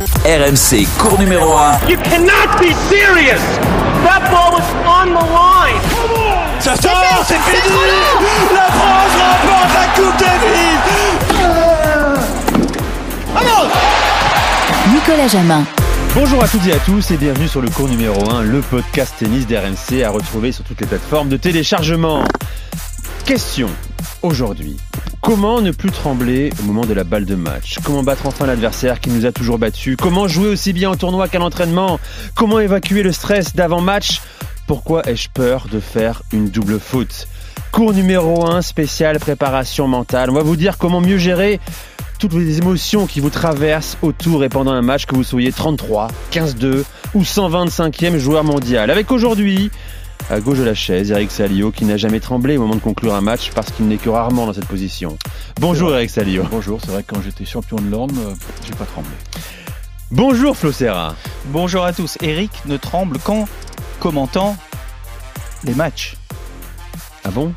RMC, cours numéro 1. You cannot be serious. That ball was on the line. Ça sort, c'est fini. La France remporte la Coupe Davis. Vamos Nicolas Jamin. Bonjour à toutes et à tous et bienvenue sur le cours numéro 1, le podcast tennis d'RMC à retrouver sur toutes les plateformes de téléchargement. Question aujourd'hui. Comment ne plus trembler au moment de la balle de match Comment battre enfin l'adversaire qui nous a toujours battus Comment jouer aussi bien en tournoi qu'à l'entraînement Comment évacuer le stress d'avant-match Pourquoi ai-je peur de faire une double faute Cours numéro 1, spécial préparation mentale. On va vous dire comment mieux gérer toutes les émotions qui vous traversent autour et pendant un match, que vous soyez 33, 15-2 ou 125e joueur mondial. Avec aujourd'hui, à gauche de la chaise, Eric Salio, qui n'a jamais tremblé au moment de conclure un match parce qu'il n'est que rarement dans cette position. Bonjour Eric Salio. Bonjour, c'est vrai que quand j'étais champion de l'Orne, euh, j'ai pas tremblé. Bonjour Flo Serra. Bonjour à tous. Eric ne tremble qu'en commentant les matchs. Ah bon?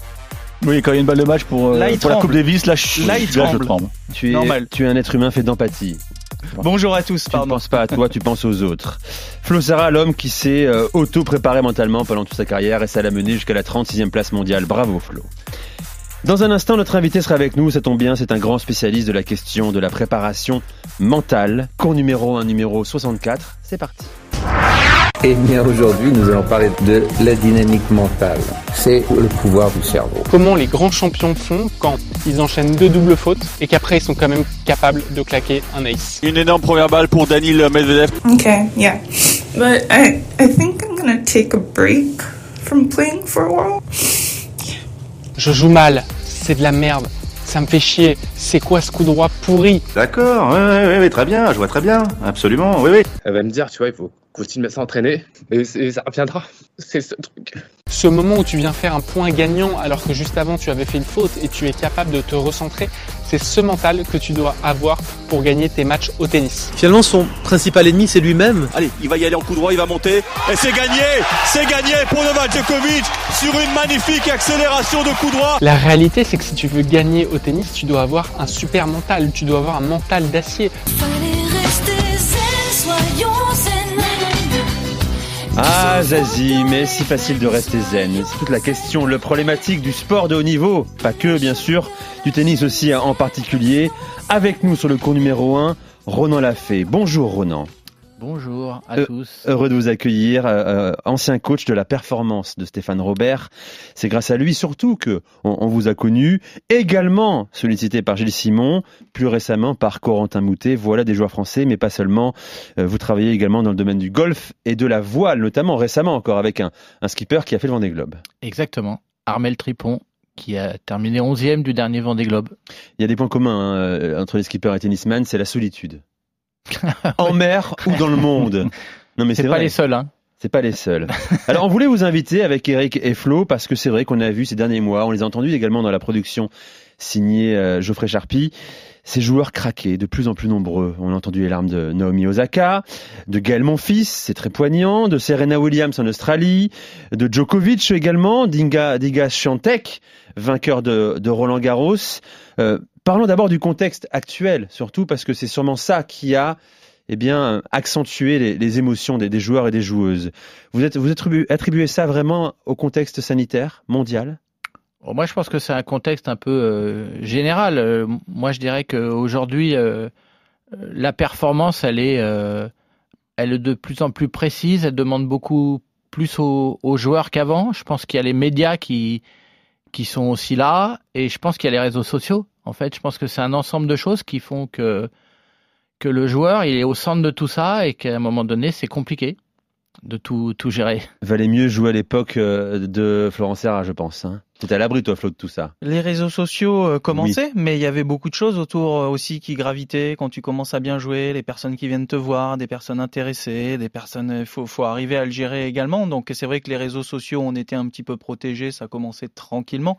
Oui, quand il y a une balle de match pour, euh, Là, il pour la. Coupe Davis, là, je, Là, il là, je tremble. tremble. tu es, Normal. tu es un être humain fait d'empathie. Bonjour à tous, Tu ne pardon. penses pas à toi, tu penses aux autres. Flo Serra, l'homme qui s'est euh, auto-préparé mentalement pendant toute sa carrière et ça l'a mené jusqu'à la 36e place mondiale. Bravo Flo. Dans un instant, notre invité sera avec nous. Ça tombe bien, c'est un grand spécialiste de la question de la préparation mentale. Cours numéro 1, numéro 64. C'est parti. Eh bien aujourd'hui, nous allons parler de la dynamique mentale. C'est le pouvoir du cerveau. comment les grands champions font quand ils enchaînent deux doubles fautes et qu'après ils sont quand même capables de claquer un ace. Une énorme première balle pour Danil Medvedev. Okay, yeah. But I I think I'm gonna take a break from playing for a while. Je joue mal, c'est de la merde, ça me fait chier, c'est quoi ce coup droit pourri? D'accord, oui, oui, oui, très bien, je vois très bien, absolument, oui, oui. Elle va me dire, tu vois, il faut continuer à s'entraîner et, ça reviendra. C'est ce truc. Ce moment où tu viens faire un point gagnant alors que juste avant tu avais fait une faute et tu es capable de te recentrer, c'est ce mental que tu dois avoir pour gagner tes matchs au tennis. Finalement, son principal ennemi, c'est lui-même. Allez, il va y aller en coup droit, il va monter. Et c'est gagné C'est gagné pour Novak Djokovic sur une magnifique accélération de coup droit. La réalité c'est que si tu veux gagner au tennis, tu dois avoir un super mental, tu dois avoir un mental d'acier. Ah Zazie, mais si facile de rester zen. C'est toute la question, le problématique du sport de haut niveau. Pas que, bien sûr, du tennis aussi en particulier. Avec nous sur le cours numéro 1, Ronan Lafay. Bonjour Ronan. Bonjour à Euh, tous. Heureux de vous accueillir, euh, euh, ancien coach de la performance de Stéphane Robert. C'est grâce à lui surtout que on, on vous a connu. Également sollicité par Gilles Simon, plus récemment par Corentin Moutet. Voilà des joueurs français, mais pas seulement. Euh, vous travaillez également dans le domaine du golf et de la voile, notamment récemment encore avec un, un skipper qui a fait le Vendée Globe. Exactement. Armel Tripon, qui a terminé 11e du dernier Vendée Globe. Il y a des points communs hein, entre les skippers et tennisman, c'est la solitude. en mer ou dans le monde? Non mais C'est pas les seuls, hein. C'est pas les seuls. Alors, on voulait vous inviter avec Eric et Flo parce que c'est vrai qu'on a vu ces derniers mois, on les a entendus également dans la production signée euh, Geoffrey Charpie, ces joueurs craqués, de plus en plus nombreux. On a entendu les larmes de Naomi Osaka, de Gaël Monfils, c'est très poignant, de Serena Williams en Australie, de Djokovic également, d'Inga, d'Iga Swiatek, vainqueur de, de Roland Garros. Euh, parlons d'abord du contexte actuel, surtout parce que c'est sûrement ça qui a eh bien, accentuer les, émotions des, joueurs et des joueuses. Vous êtes, vous attribuez, ça vraiment au contexte sanitaire mondial? Bon, moi, je pense que c'est un contexte un peu euh, général. Euh, moi, je dirais qu'aujourd'hui, euh, la performance, elle est, euh, elle est de plus en plus précise. Elle demande beaucoup plus aux, aux joueurs qu'avant. Je pense qu'il y a les médias qui, qui sont aussi là. Et je pense qu'il y a les réseaux sociaux. En fait, je pense que c'est un ensemble de choses qui font que, que le joueur, il est au centre de tout ça et qu'à un moment donné, c'est compliqué de tout, tout gérer. Valait mieux jouer à l'époque euh, de Florence Serra, je pense. Hein. T'étais à l'abri, toi, Flo, de tout ça. Les réseaux sociaux euh, commençaient, mais il y avait beaucoup de choses autour euh, aussi qui gravitaient quand tu commences à bien jouer, les personnes qui viennent te voir, des personnes intéressées, des personnes. Il faut, faut arriver à le gérer également. Donc c'est vrai que les réseaux sociaux, on était un petit peu protégés, ça commençait tranquillement.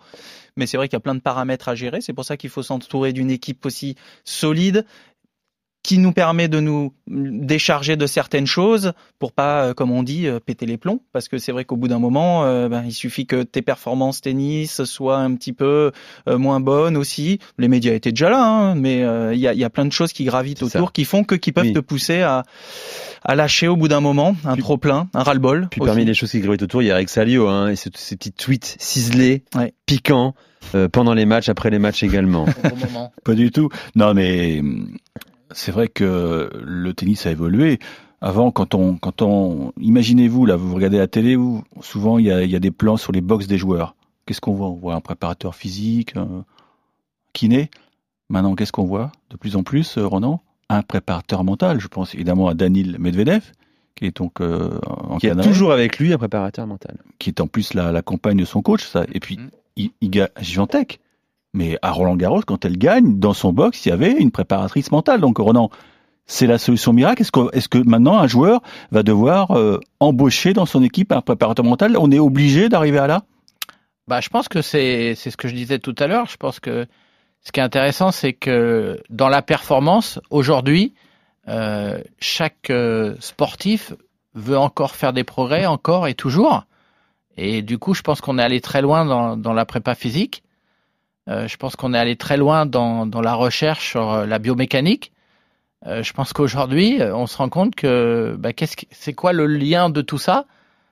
Mais c'est vrai qu'il y a plein de paramètres à gérer. C'est pour ça qu'il faut s'entourer d'une équipe aussi solide qui nous permet de nous décharger de certaines choses pour pas, euh, comme on dit, euh, péter les plombs. Parce que c'est vrai qu'au bout d'un moment, euh, ben, il suffit que tes performances tennis soient un petit peu moins bonnes aussi. Les médias étaient déjà là, hein, mais il y, a, y, a, plein de choses qui gravitent autour, qui font que qui peuvent te pousser à, à lâcher au bout d'un moment un trop plein, un ras-le-bol. Puis parmi les choses qui gravitent autour, il y a Rex Salio, hein, et ces, ces petits tweets ciselés, piquants. pendant les matchs, après les matchs également. Pas du tout. Non, mais c'est vrai que le tennis a évolué. Avant, quand on, quand on, imaginez-vous là, vous regardez la télé, où souvent il y a, il y a des plans sur les box des joueurs. Qu'est-ce qu'on voit? On voit un préparateur physique, un kiné. Maintenant, qu'est-ce qu'on voit de plus en plus, euh, Ronan? Un préparateur mental. Je pense évidemment à Danil Medvedev, qui est donc euh, en qui est toujours avec lui un préparateur mental, qui est en plus la, la compagne de son coach. Ça. Et puis, mm. Iga Giantec, mais à Roland Garros, quand elle gagne, dans son box, il y avait une préparatrice mentale. Donc Ronan, c'est la solution miracle. Est-ce que, maintenant un joueur va devoir euh, embaucher dans son équipe un préparateur mental? On est obligé d'arriver à là? Bah, je pense que c'est ce que je disais tout à l'heure. Je pense que ce qui est intéressant, c'est que dans la performance aujourd'hui, euh, chaque euh, sportif veut encore faire des progrès, encore et toujours. Et du coup, je pense qu'on est allé très loin dans la prépa physique. Euh, je pense qu'on est allé très loin dans, la recherche sur euh, la biomécanique. Euh, je pense qu'aujourd'hui, on se rend compte que bah, c'est quoi le lien de tout ça?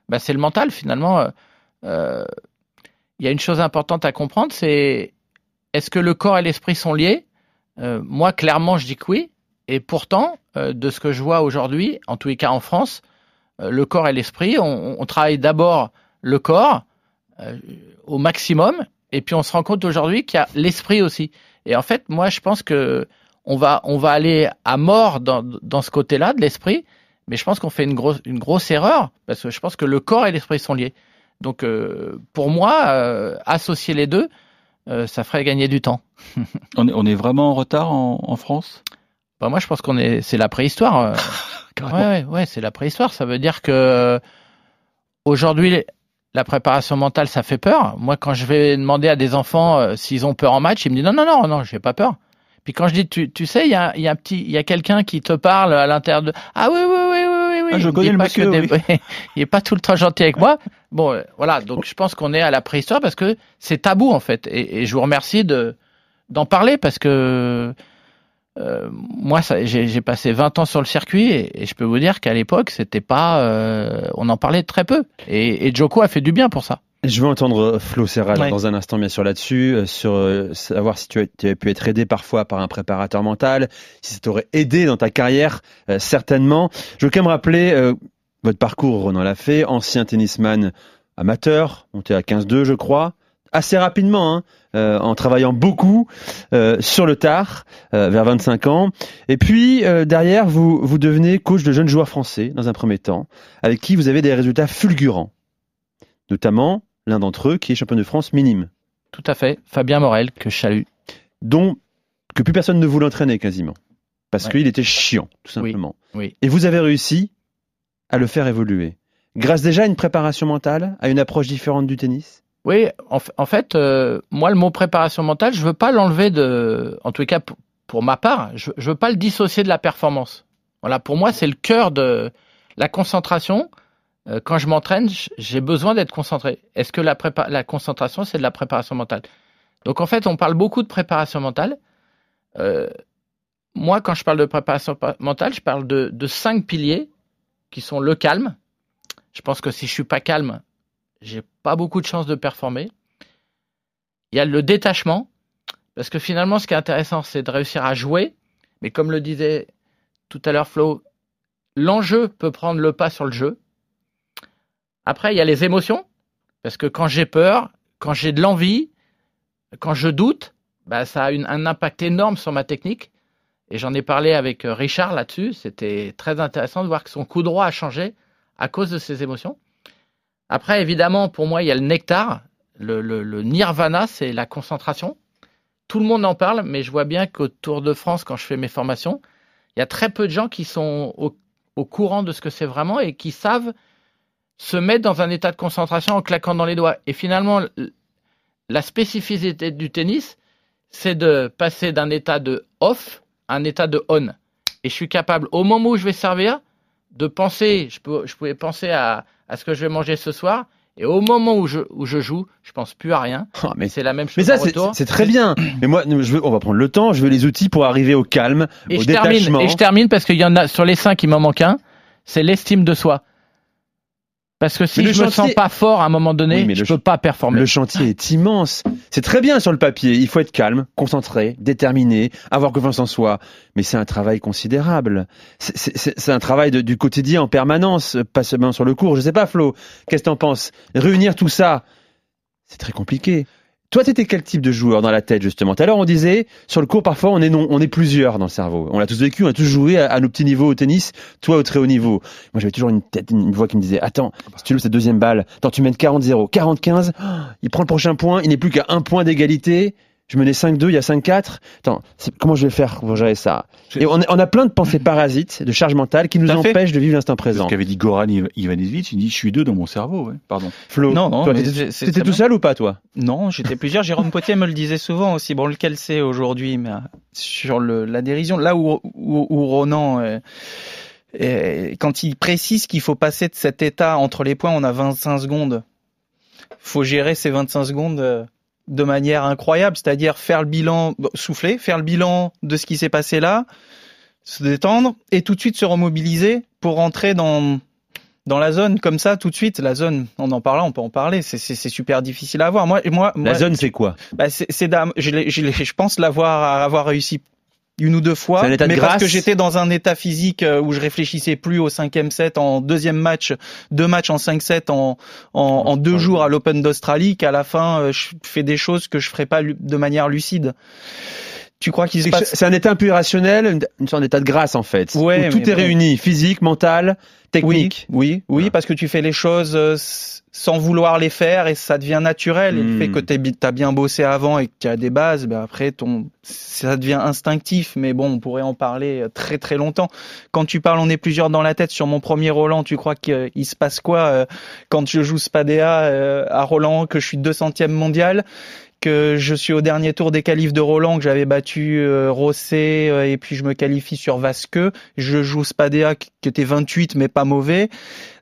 Bah, C'est le mental finalement. Il y a une chose importante à comprendre, c'est est-ce que le corps et l'esprit sont liés? Moi, clairement, je dis que oui. Et pourtant, de ce que je vois aujourd'hui, en tous les cas en France, le corps et l'esprit, on travaille d'abord le corps au maximum et puis on se rend compte aujourd'hui qu'il y a l'esprit aussi. Et en fait, moi, je pense que on va, on va aller à mort dans, dans ce côté-là de l'esprit, mais je pense qu'on fait une grosse, une grosse erreur parce que je pense que le corps et l'esprit sont liés. Donc, euh, pour moi, euh, associer les deux, euh, ça ferait gagner du temps. on, est, on est vraiment en retard en, en France? Bah, Moi, je pense qu'on est, c'est la préhistoire. ouais, ouais, ouais c'est la préhistoire. Ça veut dire que aujourd'hui, la préparation mentale, ça fait peur. Moi, quand je vais demander à des enfants euh, s'ils ont peur en match, ils me disent non, non, non, non, j'ai pas peur. Puis quand je dis, tu, tu sais, il y a, y a un petit, il y a quelqu'un qui te parle à l'intérieur de, ah oui, oui, oui, oui, oui, ah, je connais monsieur, il est pas tout le temps gentil avec moi. Bon, euh, voilà. Donc, je pense qu'on est à la préhistoire parce que c'est tabou en fait. Et, et je vous remercie de d'en parler parce que euh, moi, j'ai passé 20 ans sur le circuit et, je peux vous dire qu'à l'époque, c'était pas, euh, on en parlait très peu. Et, et, Joko a fait du bien pour ça. Je veux entendre Flo Serral dans un instant, bien sûr, là-dessus, euh, sur savoir si tu, as, tu pu être aidé parfois par un préparateur mental, si ça t'aurait aidé dans ta carrière, certainement. Je veux quand même rappeler votre parcours, Ronan l'a fait, ancien tennisman amateur, monté à 15-2, je crois, assez rapidement, hein, euh, en travaillant beaucoup euh, sur le tard, euh, vers 25 ans. Et puis derrière, vous, vous devenez coach de jeunes joueurs français dans un premier temps, avec qui vous avez des résultats fulgurants, notamment l'un d'entre eux qui est champion de France minime. Tout à fait, Fabien Morel, que je salue. Dont que plus personne ne voulait entraîner quasiment, parce qu'il était chiant, tout simplement. Oui, Et vous avez réussi à le faire évoluer, grâce déjà à une préparation mentale, à une approche différente du tennis oui, en, fait, euh, moi, le mot préparation mentale, je veux pas l'enlever de, en tout cas pour, ma part, je, je veux pas le dissocier de la performance. Voilà, pour moi, c'est le cœur de la concentration. Euh, quand je m'entraîne, j'ai besoin d'être concentré. Est-ce que la, prépa la concentration, c'est de la préparation mentale? Donc, en fait, on parle beaucoup de préparation mentale. Euh, moi, quand je parle de préparation mentale, je parle de, de cinq piliers qui sont le calme. Je pense que si je suis pas calme, j'ai pas beaucoup de chances de performer. Il y a le détachement, parce que finalement, ce qui est intéressant, c'est de réussir à jouer. Mais comme le disait tout à l'heure Flo, l'enjeu peut prendre le pas sur le jeu. Après, il y a les émotions, parce que quand j'ai peur, quand j'ai de l'envie, quand je doute, bah, ça a un impact énorme sur ma technique. Et j'en ai parlé avec euh, Richard là-dessus. C'était très intéressant de voir que son coup droit a changé à cause de ses émotions. Après, évidemment, pour moi, il y a le nectar. Le, nirvana, c'est la concentration. Tout le monde en parle, mais je vois bien qu'au Tour de France, quand je fais mes formations, il y a très peu de gens qui sont au, courant de ce que c'est vraiment et qui savent se mettre dans un état de concentration en claquant dans les doigts. Et finalement, la spécificité du tennis, c'est de passer d'un état de off à un état de on. Et je suis capable, au moment où je vais servir, de penser, je, pouvais penser à, à ce que je vais manger ce soir. Et au moment où je, où je joue, je pense plus à rien. Ah, mais c'est la même chose. Mais ça, c'est très bien. Mais moi, je veux, on va prendre le temps. Je veux les outils pour arriver au calme, Et au je termine, et je termine parce qu'il y en a sur les cinq, il m'en manque un. C'est l'estime de soi. Parce que si je me chantier- sens pas fort à un moment donné, Oui, mais je le peux pas performer. Le chantier est immense. C'est très bien sur le papier. Il faut être calme, concentré, déterminé, avoir confiance en soi. Mais c'est un travail considérable. C'est- un travail de- du quotidien en permanence, pas seulement sur le cours. Je sais pas, Flo. Qu'est-ce que t'en penses? Réunir tout ça, c'est très compliqué. Toi, t'étais quel type de joueur dans la tête, justement? Tout à l'heure, on disait, sur le cours, parfois, on est, non, on est plusieurs dans le cerveau. On l'a tous vécu, on a tous joué à, nos petits niveaux au tennis, toi au très haut niveau. Moi, j'avais toujours une tête, une voix qui me disait, attends, si tu loues cette deuxième balle, attends, tu mènes 40-0, 40-15, oh, il prend le prochain point, il n'est plus qu'à un point d'égalité. Je menais 5-2, il y a 5-4. Attends, comment je vais faire pour gérer ça? Et on a, on a plein de pensées parasites, de charges mentales qui nous fait. empêchent de vivre l'instant Ce présent. qu'avait dit Goran Iv- Ivanovic, il dit je suis deux dans mon cerveau. ouais. Pardon. Flo, Non, non, t'étais- tout bien. seul ou pas, toi? Non, j'étais plusieurs. Jérôme Potier me le disait souvent aussi. Bon, lequel c'est aujourd'hui, mais euh, sur le, la dérision, là où, où, où Ronan, euh, euh, quand il précise qu'il faut passer de cet état entre les points, on a 25 secondes. Faut gérer ces 25 secondes euh, de manière incroyable, c'est-à-dire faire le bilan, souffler, faire le bilan de ce qui s'est passé là, se détendre et tout de suite se remobiliser pour rentrer dans dans la zone. Comme ça tout de suite la zone on en parle on peut en parler c'est c'est super difficile à avoir moi moi La moi, zone, c'est quoi? Bah c'est je je je pense l'avoir avoir réussi une ou deux fois de mais parce que j'étais dans un état physique euh, où je réfléchissais plus au cinquième set en deuxième match deux matchs en cinq sets en en, en deux jours à l'Open d'Australie qu'à la fin euh, je fais des choses que je ferais pas de manière lucide tu crois qu'il se passe C'est un état un peu irrationnel, une, sorte d'état de grâce en fait. Ouais, où tout est bon. réuni, physique, mental, technique. Oui, oui, oui, parce que tu fais les choses euh, sans vouloir les faire et ça devient naturel. Et le Hmm. fait que tu as bien bossé avant et que tu as des bases, ben après ton ça devient instinctif. Mais bon, on pourrait en parler euh, très très longtemps. Quand tu parles, on est plusieurs dans la tête sur mon premier Roland. Tu crois qu'il se passe quoi euh, quand je joue Spadea à Roland, que je suis 200e mondial? Que je suis au dernier tour des qualifs de Roland, que j'avais battu euh, Rosset euh, et puis je me qualifie sur Vasque. Je joue Spadea qui était 28 mais pas mauvais,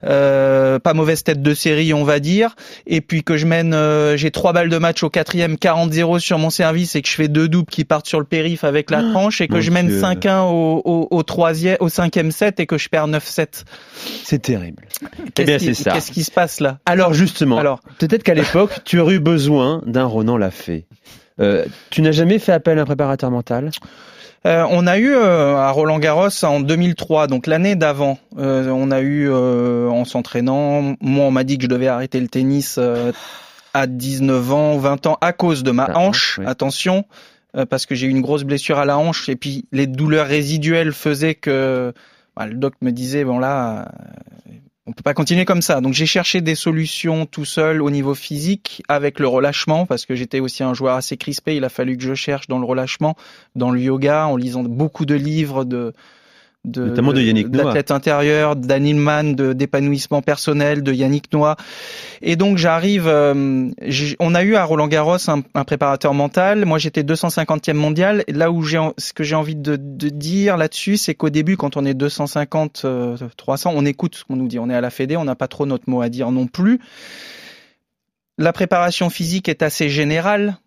euh, pas mauvaise tête de série on va dire. Et puis que je mène, euh, j'ai trois balles de match au quatrième, 40-0 sur mon service et que je fais deux doubles qui partent sur le périph avec la tranche et que mon je mène Dieu. 5-1 au, au, au troisième, au cinquième set et que je perds 9-7. C'est terrible. Eh Qu'est-ce bien, qui- c'est ça. Qu'est-ce qui se passe là? Alors justement, Alors. peut-être qu'à l'époque, tu aurais eu besoin d'un Ronan Lafay. Euh, tu n'as jamais fait appel à un préparateur mental? Euh, on a eu euh, à Roland Garros en 2003, donc l'année d'avant, on a eu en s'entraînant, moi on m'a dit que je devais arrêter le tennis à 19 ans, 20 ans à cause de ma hanche, oui. attention, parce que j'ai eu une grosse blessure à la hanche et puis les douleurs résiduelles faisaient que bah, le doc me disait bon là on peut pas continuer comme ça. Donc j'ai cherché des solutions tout seul au niveau physique avec le relâchement parce que j'étais aussi un joueur assez crispé. Il a fallu que je cherche dans le relâchement, dans le yoga, en lisant beaucoup de livres de de Notamment de Yannick Noah. d'athlète intérieur, d'Anilman, de d'épanouissement personnel, de Yannick Noah. Et donc j'arrive, euh, on a eu à Roland Garros un, un préparateur mental. Moi j'étais 250e mondial. Et là où j'ai ce que j'ai envie de, de dire là-dessus, c'est qu'au début quand on est 250, euh, 300, on écoute ce qu'on nous dit. On est à la Fédé, on n'a pas trop notre mot à dire non plus. La préparation physique est assez générale.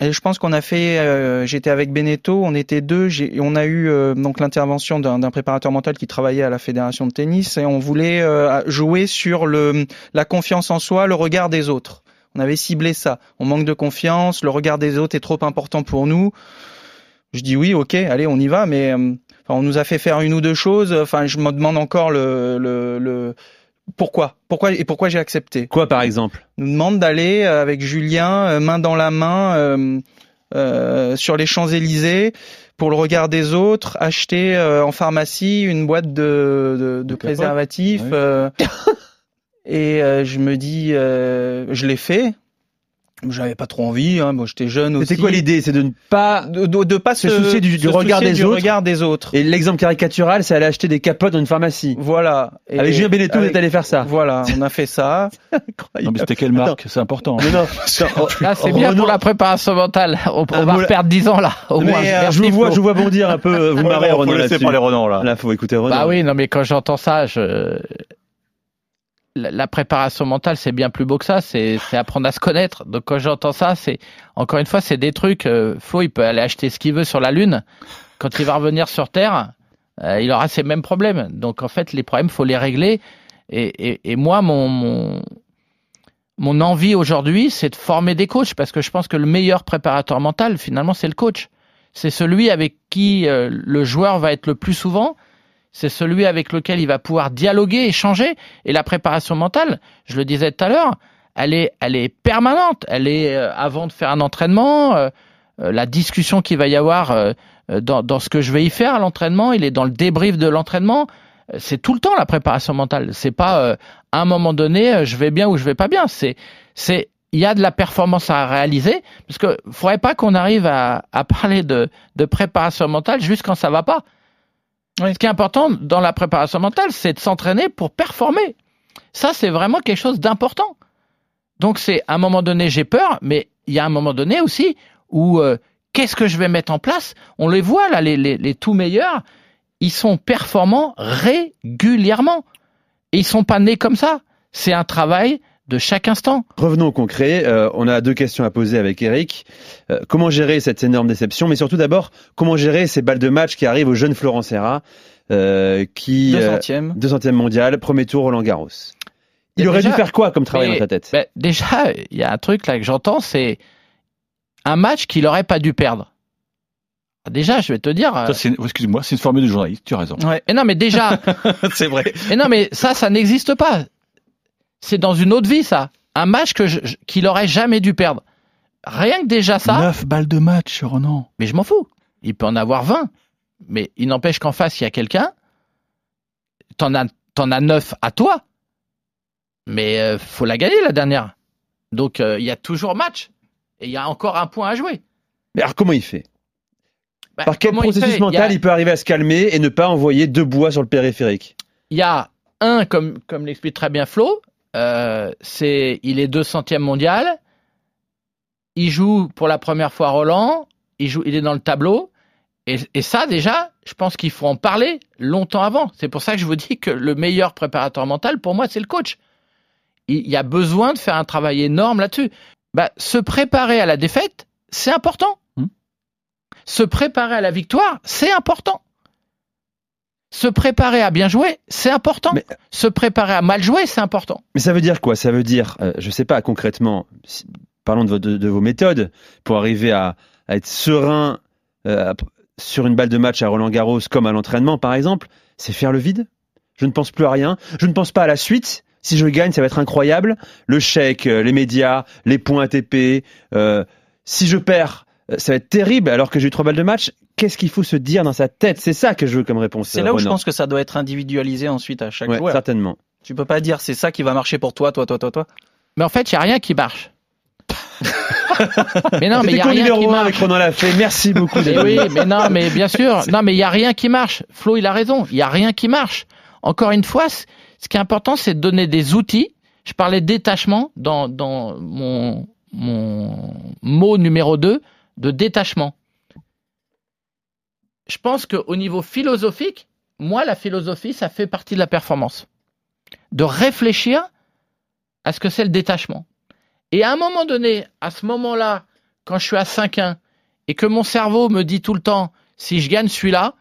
Et je pense qu'on a fait, euh, j'étais avec Beneteau, on était deux, on a eu euh, donc l'intervention d'un préparateur mental qui travaillait à la fédération de tennis et on voulait euh, jouer sur le la confiance en soi, le regard des autres. On avait ciblé ça. On manque de confiance, le regard des autres est trop important pour nous. Je dis oui, ok, allez, on y va, mais euh, on nous a fait faire une ou deux choses. Enfin, je me demande encore le, le, le pourquoi, pourquoi et pourquoi j'ai accepté? Quoi par exemple? Nous demande d'aller euh, avec Julien, euh, main dans la main, euh, euh, sur les Champs-Élysées pour le regard des autres, acheter euh, en pharmacie une boîte de, de, de préservatifs. Euh, et euh, je me dis, euh, je l'ai fait. J'avais pas trop envie, hein. moi j'étais jeune aussi. C'était quoi l'idée? C'est de ne pas de, de, de pas se se, soucier du, du se regard soucier des du autres? regard des autres. Et l'exemple caricatural, c'est aller acheter des capotes dans une pharmacie. Voilà. Et Avec Julien Beneteau, vous êtes allé faire ça. Voilà, on a fait ça. Non, mais c'était quelle marque? C'est important. Non, non. Là, c'est bien pour la préparation mentale. On, on va là- perdre 10 ans là, au Mais, moins. euh, je vous vois, je vous vois bondir un peu, euh, vous Ouais, marrez laisser là-dessus. là. Là, faut écouter Renan. Bah oui, non, mais quand j'entends ça, je... la, préparation mentale, c'est bien plus beau que ça. C'est apprendre à se connaître. Donc quand j'entends ça, c'est encore une fois, c'est des trucs. Euh, il peut aller acheter ce qu'il veut sur la lune. Quand il va revenir sur Terre, euh, il aura ces mêmes problèmes. Donc en fait, les problèmes, faut les régler. Et, moi, mon, mon mon envie aujourd'hui, c'est de former des coachs parce que je pense que le meilleur préparateur mental, finalement, c'est le coach. C'est celui avec qui euh, le joueur va être le plus souvent. C'est celui avec lequel il va pouvoir dialoguer, échanger. Et la préparation mentale, je le disais tout à l'heure, elle est, elle est permanente. Elle est euh, avant de faire un entraînement, euh, euh, la discussion qu'il va y avoir dans, ce que je vais y faire à l'entraînement. Il est dans le débrief de l'entraînement. C'est tout le temps la préparation mentale. C'est pas à un moment donné, je vais bien ou je vais pas bien. C'est, c'est, il y a de la performance à réaliser parce que faudrait pas qu'on arrive à, à parler de, de préparation mentale juste quand ça va pas. Ce qui est important dans la préparation mentale, c'est de s'entraîner pour performer. Ça, c'est vraiment quelque chose d'important. Donc, c'est à un moment donné, j'ai peur, mais il y a un moment donné aussi où euh, qu'est-ce que je vais mettre en place? On les voit là, les, les, les tout meilleurs, ils sont performants régulièrement. Et ils sont pas nés comme ça. C'est un travail de chaque instant. Revenons au concret. Euh, on a deux questions à poser avec Eric. Euh, comment gérer cette énorme déception? Mais surtout d'abord, comment gérer ces balles de match qui arrivent au jeune Florent Serra, euh, qui 200e. 200e mondial, premier tour Roland Garros. Il Et aurait déjà- dû faire quoi comme travail Mais, dans ta tête? ben, Déjà, il y a un truc là que j'entends, c'est un match qu'il aurait pas dû perdre. Déjà, je vais te dire. euh, Excuse-moi, c'est une formule de journaliste, tu as raison. Ouais, mais non, mais déjà, c'est vrai. mais non, mais ça, ça n'existe pas. C'est dans une autre vie, ça. Un match que je- je- qu'il aurait jamais dû perdre. Rien que déjà ça. 9 balles de match, Renan. Mais je m'en fous. Il peut en avoir 20. Mais il n'empêche qu'en face, il y a quelqu'un. T'en as, t'en as 9 à toi. Mais euh, faut la gagner, la dernière. Donc, euh, il y a toujours match. Et il y a encore un point à jouer. Mais alors comment il fait? Bah, Par quel il processus fait? Mental il, a, il peut arriver à se calmer et ne pas envoyer deux bois sur le périphérique? Il y a un, comme, comme l'explique très bien Flo, euh, c'est, il est 200e mondial. Il joue pour la première fois Roland. Il, joue, il est dans le tableau. Et, et ça, déjà, je pense qu'il faut en parler longtemps avant. C'est pour ça que je vous dis que le meilleur préparateur mental, pour moi, c'est le coach. Il y a besoin de faire un travail énorme là-dessus. Bah, se préparer à la défaite, c'est important. Hmm. Se préparer à la victoire, c'est important. Se préparer à bien jouer, c'est important. Mais- Se préparer à mal jouer, c'est important. Mais ça veut dire quoi? Ça veut dire, euh, je sais pas concrètement, si- parlons de, vo- de- de vos méthodes pour arriver à, à être serein euh, sur une balle de match à Roland Garros comme à l'entraînement par exemple, c'est faire le vide? Je ne pense plus à rien. Je ne pense pas à la suite. Si je gagne, ça va être incroyable. Le chèque, euh, les médias, les points ATP. euh, si je perds, ça va être terrible alors que j'ai eu trois balles de match. Qu'est-ce qu'il faut se dire dans sa tête? C'est ça que je veux comme réponse. C'est euh, là où je pense que ça doit être individualisé ensuite à chaque Ouais, joueur. certainement. Tu peux pas dire c'est ça qui va marcher pour toi, toi, toi, toi, toi. Mais en fait, il n'y a rien qui marche. mais non, mais il n'y a rien numéro qui marche. avec Ronan Lafay. Merci beaucoup. Mais oui, mais non, mais bien sûr. Non, mais il y a rien qui marche. Flo, il a raison. Il y a rien qui marche. Encore une fois, ce qui est important, c'est de donner des outils. Je parlais de détachement dans, dans mon, mon mot numéro 2 de détachement. Je pense qu'au niveau philosophique, moi, la philosophie, ça fait partie de la performance. De réfléchir à ce que c'est le détachement. Et à un moment donné, à ce moment-là, quand je suis à 5-1, et que mon cerveau me dit tout le temps, si je gagne celui-là,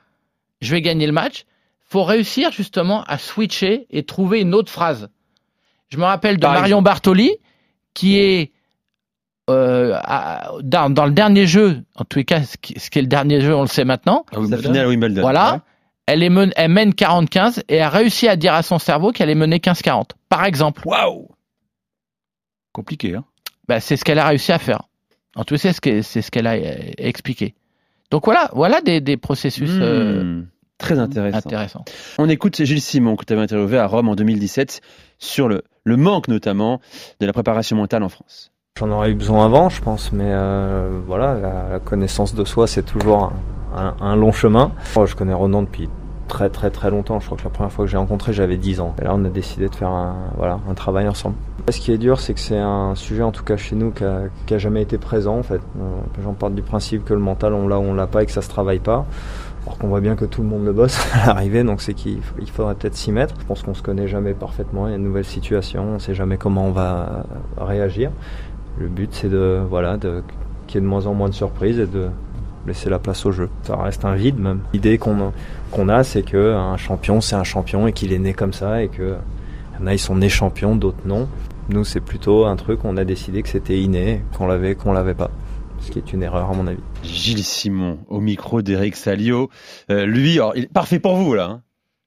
je vais gagner le match, faut réussir justement à switcher et trouver une autre phrase. Je me rappelle de Marion Bartoli, qui est euh, à- dans, dans le dernier jeu, en tous les cas, ce qui, ce qui est le dernier jeu, on le sait maintenant. Ah, La finale à Wimbledon. Voilà. Ouais. Elle, est men- elle mène 40-15 et a réussi à dire à son cerveau qu'elle est menée 15-40. Par exemple. Waouh Compliqué, hein. Bah, c'est ce qu'elle a réussi à faire. En tout cas, c'est ce qu'elle a euh, expliqué. Donc voilà, voilà des, des processus euh, Hmm, Très intéressant. intéressants. On écoute Gilles Simon, que tu avais interviewé à Rome en 2017, sur le, le manque notamment de la préparation mentale en France. J'en aurais eu besoin avant, je pense, mais euh, voilà, la, connaissance de soi, c'est toujours un, long chemin. Je connais Ronan depuis très très très longtemps. Je crois que la première fois que j'ai rencontré, j'avais 10 ans. Et là, on a décidé de faire un, voilà, un travail ensemble. Ce qui est dur, c'est que c'est un sujet, en tout cas chez nous, qui a, jamais été présent. En fait, j'en parle du principe que le mental, on l'a ou on l'a pas et que ça se travaille pas. Alors qu'on voit bien que tout le monde le bosse à l'arrivée, donc c'est qu'il faudrait peut-être s'y mettre. Je pense qu'on se connaît jamais parfaitement. Il y a une nouvelle situation, on sait jamais comment on va réagir. Le but, c'est de voilà, de qu'il y ait de moins en moins de surprises et de laisser la place au jeu. Ça reste un vide même. L'idée qu'on qu'on a, c'est que un champion, c'est un champion et qu'il est né comme ça et que y en a ils sont nés champions, d'autres non. Nous, c'est plutôt un truc on a décidé que c'était inné, qu'on l'avait, qu'on l'avait pas. Ce qui est une erreur à mon avis. Gilles Simon au micro d'Eric Salio. Euh, lui, alors, il est parfait pour vous là. Hein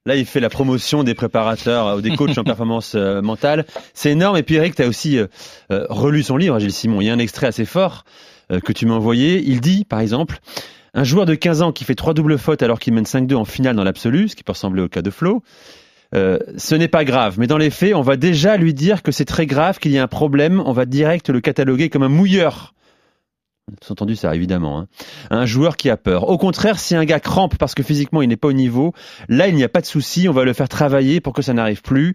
Là, il fait la promotion des préparateurs ou des coachs en performance euh, mentale. C'est énorme. Et puis Eric, tu as aussi euh, relu son livre, Gilles Simon. Il y a un extrait assez fort euh, que tu m'as envoyé. Il dit, par exemple, un joueur de 15 ans qui fait trois doubles fautes alors qu'il mène 5-2 en finale dans l'absolu, ce qui peut ressembler au cas de Flo, euh, ce n'est pas grave. Mais dans les faits, on va déjà lui dire que c'est très grave, qu'il y a un problème. On va direct le cataloguer comme un mouilleur. Vous entendu ça, évidemment. Hein. Un joueur qui a peur. Au contraire, si un gars crampe parce que physiquement il n'est pas au niveau, là il n'y a pas de souci, on va le faire travailler pour que ça n'arrive plus.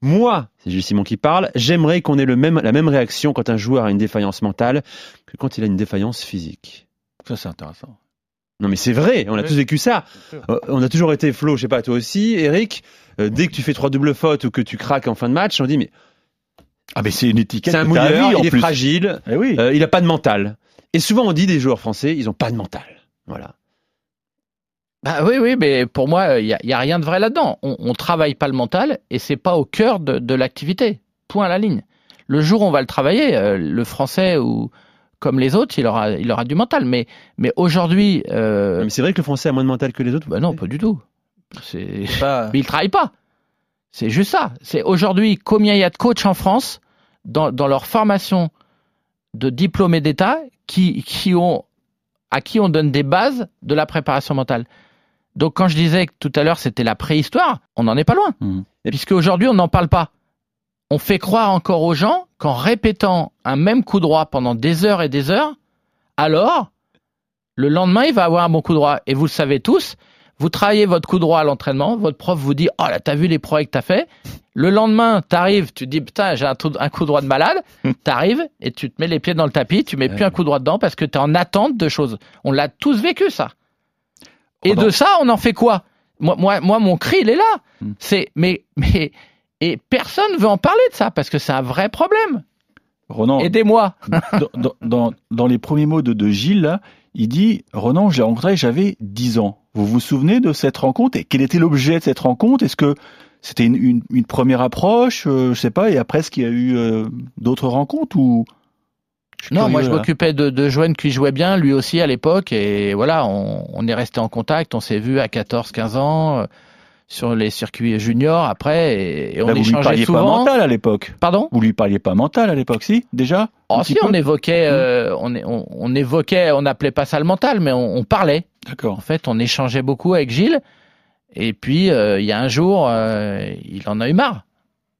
Moi, c'est Jules Simon qui parle, j'aimerais qu'on ait le même, la même réaction quand un joueur a une défaillance mentale que quand il a une défaillance physique. Ça c'est intéressant. Non mais c'est vrai, on a oui. tous vécu ça. Euh, on a toujours été Flo, je sais pas toi aussi, Eric. Euh, dès que tu fais trois doubles fautes ou que tu craques en fin de match, on dit mais ah mais c'est une étiquette. C'est un mouilleur, il est plus. fragile, eh oui. euh, il a pas de mental. Et souvent, on dit des joueurs français, ils n'ont pas de mental. Voilà. Bah oui, oui, mais pour moi, il n'y a, y a, rien de vrai là-dedans. On, on travaille pas le mental et c'est pas au cœur de, de l'activité. Point à la ligne. Le jour où on va le travailler, euh, le français ou comme les autres, il aura, il aura du mental. Mais, mais aujourd'hui, euh... mais c'est vrai que le français a moins de mental que les autres. Bah non, pas du tout. C'est pas... mais il travaille pas. C'est juste ça. C'est aujourd'hui combien il y a de coachs en France dans, dans leur formation de diplômés d'État qui, qui ont, à qui on donne des bases de la préparation mentale. Donc quand je disais que tout à l'heure c'était la préhistoire, on n'en est pas loin. Mmh. Puisque aujourd'hui on n'en parle pas. On fait croire encore aux gens qu'en répétant un même coup droit pendant des heures et des heures, alors le lendemain il va avoir un bon coup droit. Et vous le savez tous, vous travaillez votre coup droit à l'entraînement, votre prof vous dit Oh là, t'as vu les progrès que t'as fait? Le lendemain, t'arrives, tu te dis Putain, j'ai un, un, coup droit de malade. T'arrives et tu te mets les pieds dans le tapis, tu mets ouais. plus un coup droit dedans parce que t'es en attente de choses. On l'a tous vécu, ça. Et oh de ça, on en fait quoi? Moi, moi, moi, mon cri, il est là. Mm. C'est mais, mais, et personne veut en parler de ça parce que c'est un vrai problème. Ronan, aidez-moi. dans, dans, dans, les premiers mots de, de Gilles, là, il dit Ronan, je l'ai rencontré, j'avais 10 ans. Vous vous souvenez de cette rencontre et quel était l'objet de cette rencontre? Est-ce que c'était une, une, une, première approche, euh, je sais pas, et après est-ce qu'il y a eu euh, d'autres rencontres ou? Non, moi je m'occupais de, de Joanne qui jouait bien, lui aussi à l'époque, et voilà, on, on, est resté en contact, on s'est vu à 14-15 ans euh, sur les circuits juniors après, et, et on Là, vous échangeait lui parliez souvent. pas mental à l'époque. Pardon? Vous lui parliez pas mental à l'époque, si déjà? Oh si, on évoquait, euh, on, on, on, évoquait, on n'appelait pas ça le mental, mais on parlait. D'accord. En fait, on échangeait beaucoup avec Gilles, et puis euh, il y a un jour, euh, il en a eu marre,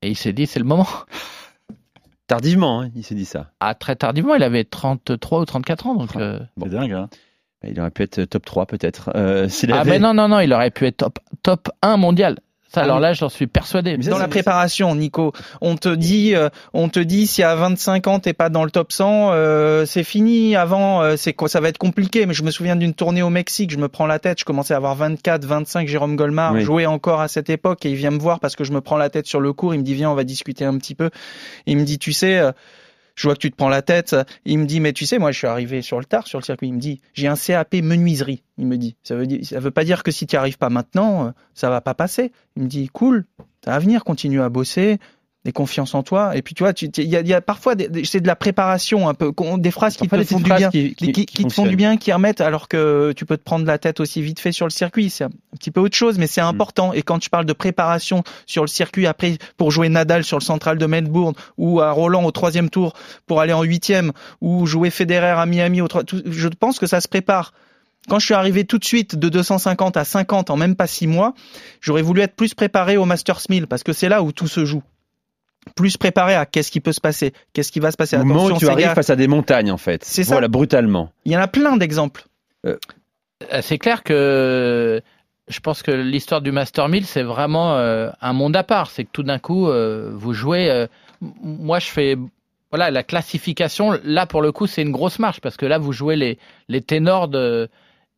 et il s'est dit c'est le moment. Tardivement, hein, il s'est dit ça. Ah, très tardivement, il avait 33 ou 34 ans. Donc, euh... C'est dingue, hein Il aurait pu être top 3 peut-être. Euh, ah, avait... mais non, non, non, il aurait pu être top, top 1 mondial. Ça, alors là, j'en suis persuadé. dans la préparation, Nico, on te dit, euh, on te dit, si à 25 ans t'es pas dans le top 100, euh, c'est fini. Avant, euh, c'est quoi Ça va être compliqué. Mais je me souviens d'une tournée au Mexique. Je me prends la tête. Je commençais à avoir 24, 25. Jérôme Golmar oui. jouait encore à cette époque et il vient me voir parce que je me prends la tête sur le cours. Il me dit viens, on va discuter un petit peu. Il me dit tu sais je vois que tu te prends la tête. Il me dit, mais tu sais, moi, je suis arrivé sur le tard, sur le circuit. Il me dit, j'ai un CAP menuiserie. Il me dit, ça veut dire, ça veut pas dire que si tu arrives pas maintenant, ça va pas passer. Il me dit, cool, t'as à venir, continue à bosser des confiance en toi. Et puis tu vois, il y a, y a, parfois c'est de la préparation un peu, des phrases qui te font du bien, qui, qui, qui, qui te font du bien, qui remettent, alors que tu peux te prendre la tête aussi vite fait sur le circuit. C'est un petit peu autre chose, mais c'est important. Mm. Et quand tu parles de préparation sur le circuit après pour jouer Nadal sur le central de Melbourne ou à Roland au troisième tour pour aller en huitième ou jouer Federer à Miami au je pense que ça se prépare. Quand je suis arrivé tout de suite de 250 à 50 en même pas six mois, j'aurais voulu être plus préparé au Masters 1000 parce que c'est là où tout se joue. Plus préparé à qu'est-ce qui peut se passer, qu'est-ce qui va se passer. Au moment où tu arrives gars, face à des montagnes, en fait. C'est ça. Voilà, brutalement. Il y en a plein d'exemples. Euh, C'est clair que je pense que l'histoire du Master 1000, c'est vraiment euh, un monde à part. C'est que tout d'un coup, euh, vous jouez. euh, moi, je fais. Voilà, la classification, là, pour le coup, c'est une grosse marche parce que là, vous jouez les, les ténors de.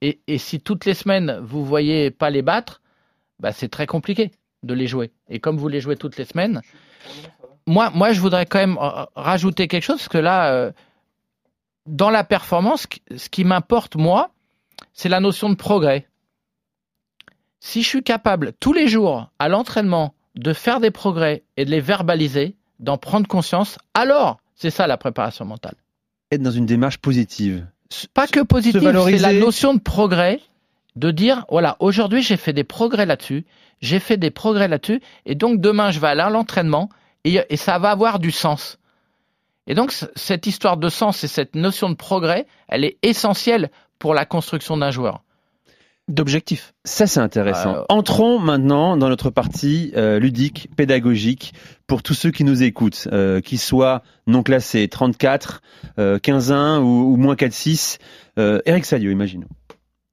Et, et si toutes les semaines, vous voyez pas les battre, bah, c'est très compliqué de les jouer. Et comme vous les jouez toutes les semaines, moi, moi, je voudrais quand même euh, rajouter quelque chose parce que là, euh, dans la performance, ce qui m'importe, moi, c'est la notion de progrès. Si je suis capable tous les jours à l'entraînement de faire des progrès et de les verbaliser, d'en prendre conscience, alors c'est ça la préparation mentale. Être dans une démarche positive. Pas que positive, c'est la notion de progrès, de dire voilà, aujourd'hui j'ai fait des progrès là-dessus, j'ai fait des progrès là-dessus, et donc demain je vais aller à l'entraînement et, et ça va avoir du sens. Et donc cette histoire de sens et cette notion de progrès, elle est essentielle pour la construction d'un joueur. D'objectifs. Ça, c'est intéressant. Alors- Entrons maintenant dans notre partie euh, ludique, pédagogique, pour tous ceux qui nous écoutent, euh, qu'ils soient non classés, 34, euh, 15-1 ou, ou moins 4-6. Euh, Eric Salio, imaginons.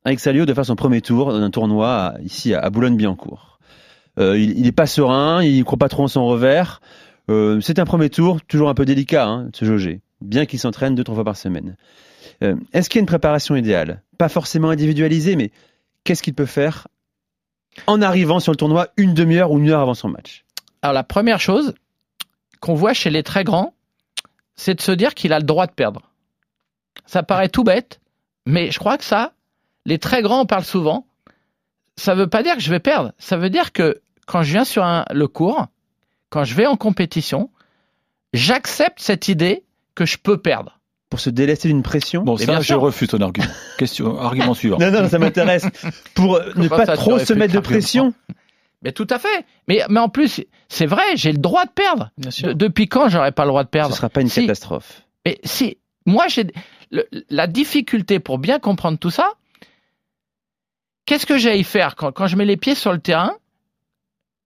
Eric Salio de faire son premier tour d'un tournoi à- ici à Boulogne-Billancourt. Euh, il, il est pas serein, il croit pas trop en son revers. Euh, c'est un premier tour, toujours un peu délicat hein, de se jauger, bien qu'il s'entraîne deux, trois fois par semaine. Euh, Est-ce qu'il y a une préparation idéale? Pas forcément individualisée, mais qu'est-ce qu'il peut faire en arrivant sur le tournoi une demi-heure ou une heure avant son match? Alors la première chose qu'on voit chez les très grands, c'est de se dire qu'il a le droit de perdre. Ça paraît tout bête, mais je crois que ça, les très grands en parlent souvent. Ça ne veut pas dire que je vais perdre. Ça veut dire que quand je viens sur un- le cours, quand je vais en compétition, j'accepte cette idée que je peux perdre. Pour se délester d'une pression Bon, Mais ça, bien je sûr. refuse ton argument. Question, argument suivant. Non, non, ça m'intéresse. Pour euh, ne pas ça, tu trop aurais se pu mettre de craquer pression. Mais tout à fait. Mais, mais en plus, c'est vrai, j'ai le droit de perdre. Bien sûr. De- depuis quand j'aurais pas le droit de Ce perdre? Ne sera pas une Si. catastrophe. Mais si, moi, j'ai le- la difficulté pour bien comprendre tout ça. Qu'est-ce que j'ai à y faire quand, quand je mets les pieds sur le terrain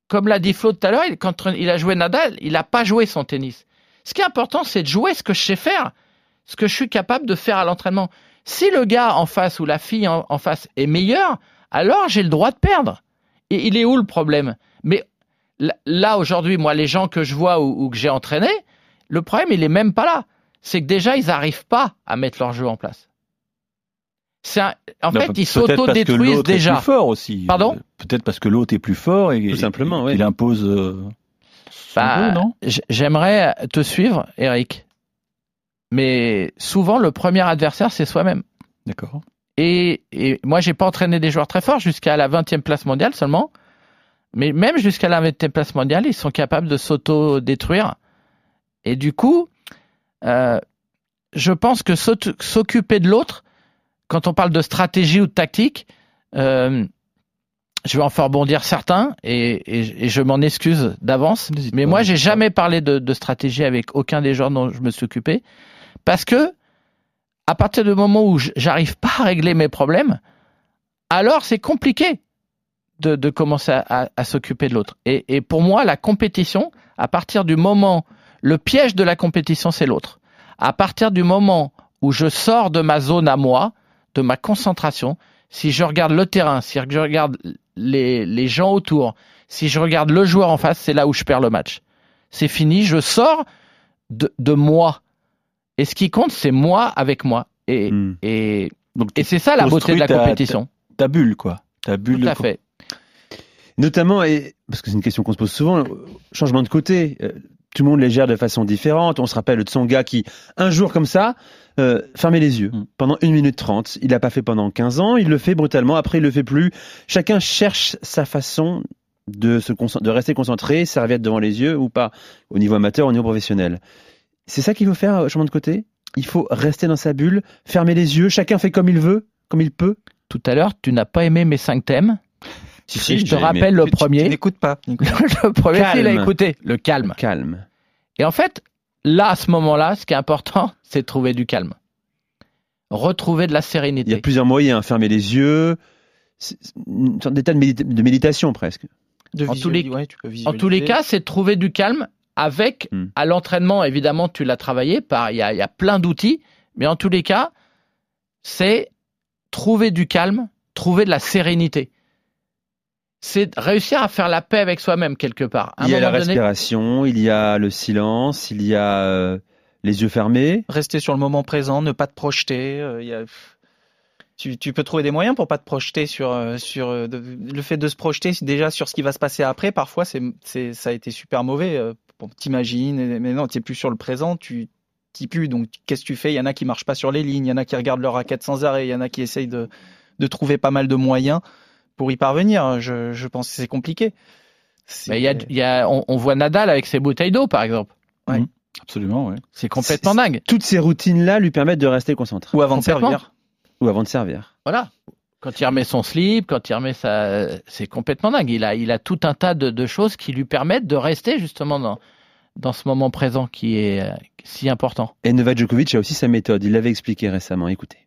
Comme l'a dit Flo tout à l'heure, quand il a joué Nadal, il n'a pas joué son tennis. Ce qui est important, c'est de jouer ce que je sais faire, ce que je suis capable de faire à l'entraînement. Si le gars en face ou la fille en, face est meilleur, alors j'ai le droit de perdre. Et il est où le problème? Mais là- aujourd'hui, moi, les gens que je vois ou, ou que j'ai entraînés, le problème, il est même pas là. C'est que déjà, ils n'arrivent pas à mettre leur jeu en place. C'est un- En Non, fait, ils s'autodétruisent est déjà. plus fort aussi. Pardon Peut-être parce que l'autre est plus fort et Tout simplement, oui. il impose. euh, Bah, J'aimerais te suivre, Eric. Mais souvent, le premier adversaire, c'est soi-même. D'accord. Et, et moi, j'ai pas entraîné des joueurs très forts jusqu'à la 20e place mondiale seulement. Mais même jusqu'à la 20e place mondiale, ils sont capables de s'auto-détruire. Et du coup, euh, je pense que s'occuper de l'autre, quand on parle de stratégie ou de tactique, euh, je vais en faire bondir certains et, et- et je m'en excuse d'avance. Mais moi, j'ai jamais parlé de, de stratégie avec aucun des joueurs dont je me suis occupé parce que à partir du moment où j'arrive pas à régler mes problèmes, alors c'est compliqué de, de commencer à, à- à s'occuper de l'autre. Et, et pour moi, la compétition, à partir du moment, le piège de la compétition, c'est l'autre. À partir du moment où je sors de ma zone à moi, de ma concentration, si je regarde le terrain, si je regarde les, les gens autour, si je regarde le joueur en face, c'est là où je perds le match. C'est fini, je sors de, de moi. Et ce qui compte, c'est moi avec moi. Et, Hmm. et, Donc, et c'est ça la beauté de la ta- compétition. Ta bulle, quoi. Ta bulle. Tout à fait. Notamment, et, parce que c'est une question qu'on se pose souvent, euh, changement de côté. Tout le monde les gère de façon différente. On se rappelle de son gars qui, un jour comme ça, euh, fermait les yeux Mm. pendant 1 minute 30. Il l'a pas fait pendant 15 ans, il le fait brutalement, après il le fait plus. Chacun cherche sa façon de, se de rester concentré, serviette devant les yeux ou pas, au niveau amateur, au niveau professionnel. C'est ça qu'il faut faire, euh, changement de côté? Il faut rester dans sa bulle, fermer les yeux, chacun fait comme il veut, comme il peut. Tout à l'heure, tu n'as pas aimé mes cinq thèmes. Si, Et je te aimé. rappelle le Tu- tu- premier. Tu n'écoutes pas. Le premier, Calme. il a écouté. Le calme. Calme. Et en fait, là, à ce moment-là, ce qui est important, c'est de trouver du calme. Retrouver de la Il y a sérénité. plusieurs moyens, fermer les yeux, une sorte d'état de, médita- de méditation presque. De En tous les- visualiser- ouais, tu peux En tous les cas, c'est de trouver du calme avec Hmm. à l'entraînement, évidemment, tu l'as travaillé. Par, il y a, il y a plein d'outils, mais en tous les cas, c'est trouver du calme, trouver de la sérénité. C'est réussir à faire la paix avec soi-même quelque part. À Il y a la donné- respiration, il y a le silence, il y a euh, les yeux fermés. Rester sur le moment présent, ne pas te projeter. euh, il y a- tu, tu peux trouver des moyens pour pas te projeter sur euh, sur de- le fait de se projeter déjà sur ce qui va se passer après. Parfois, c'est c'est ça a été super mauvais. euh, Bon, t'imagines, mais non, t'es plus sur le présent. Tu t'y plus. Donc, qu'est-ce que tu fais? Il y en a qui marchent pas sur les lignes, il y en a qui regardent leur raquette sans arrêt, il y en a qui essayent de de trouver pas mal de moyens pour y parvenir. Je, je pense que c'est compliqué. C'est- Mais il y a, il y a- on, on voit Nadal avec ses bouteilles d'eau, par exemple. Ouais. Mmh. Absolument, ouais. C'est complètement dingue. Toutes ces routines-là lui permettent de rester concentré. Ou avant de servir. Ou avant de servir. Voilà. Quand il remet son slip, quand il remet sa, c'est complètement dingue. Il a, il a tout un tas de, de choses qui lui permettent de rester justement dans, dans ce moment présent qui est euh, si important. Et Novak Djokovic a aussi sa méthode. Il l'avait expliqué récemment. Écoutez.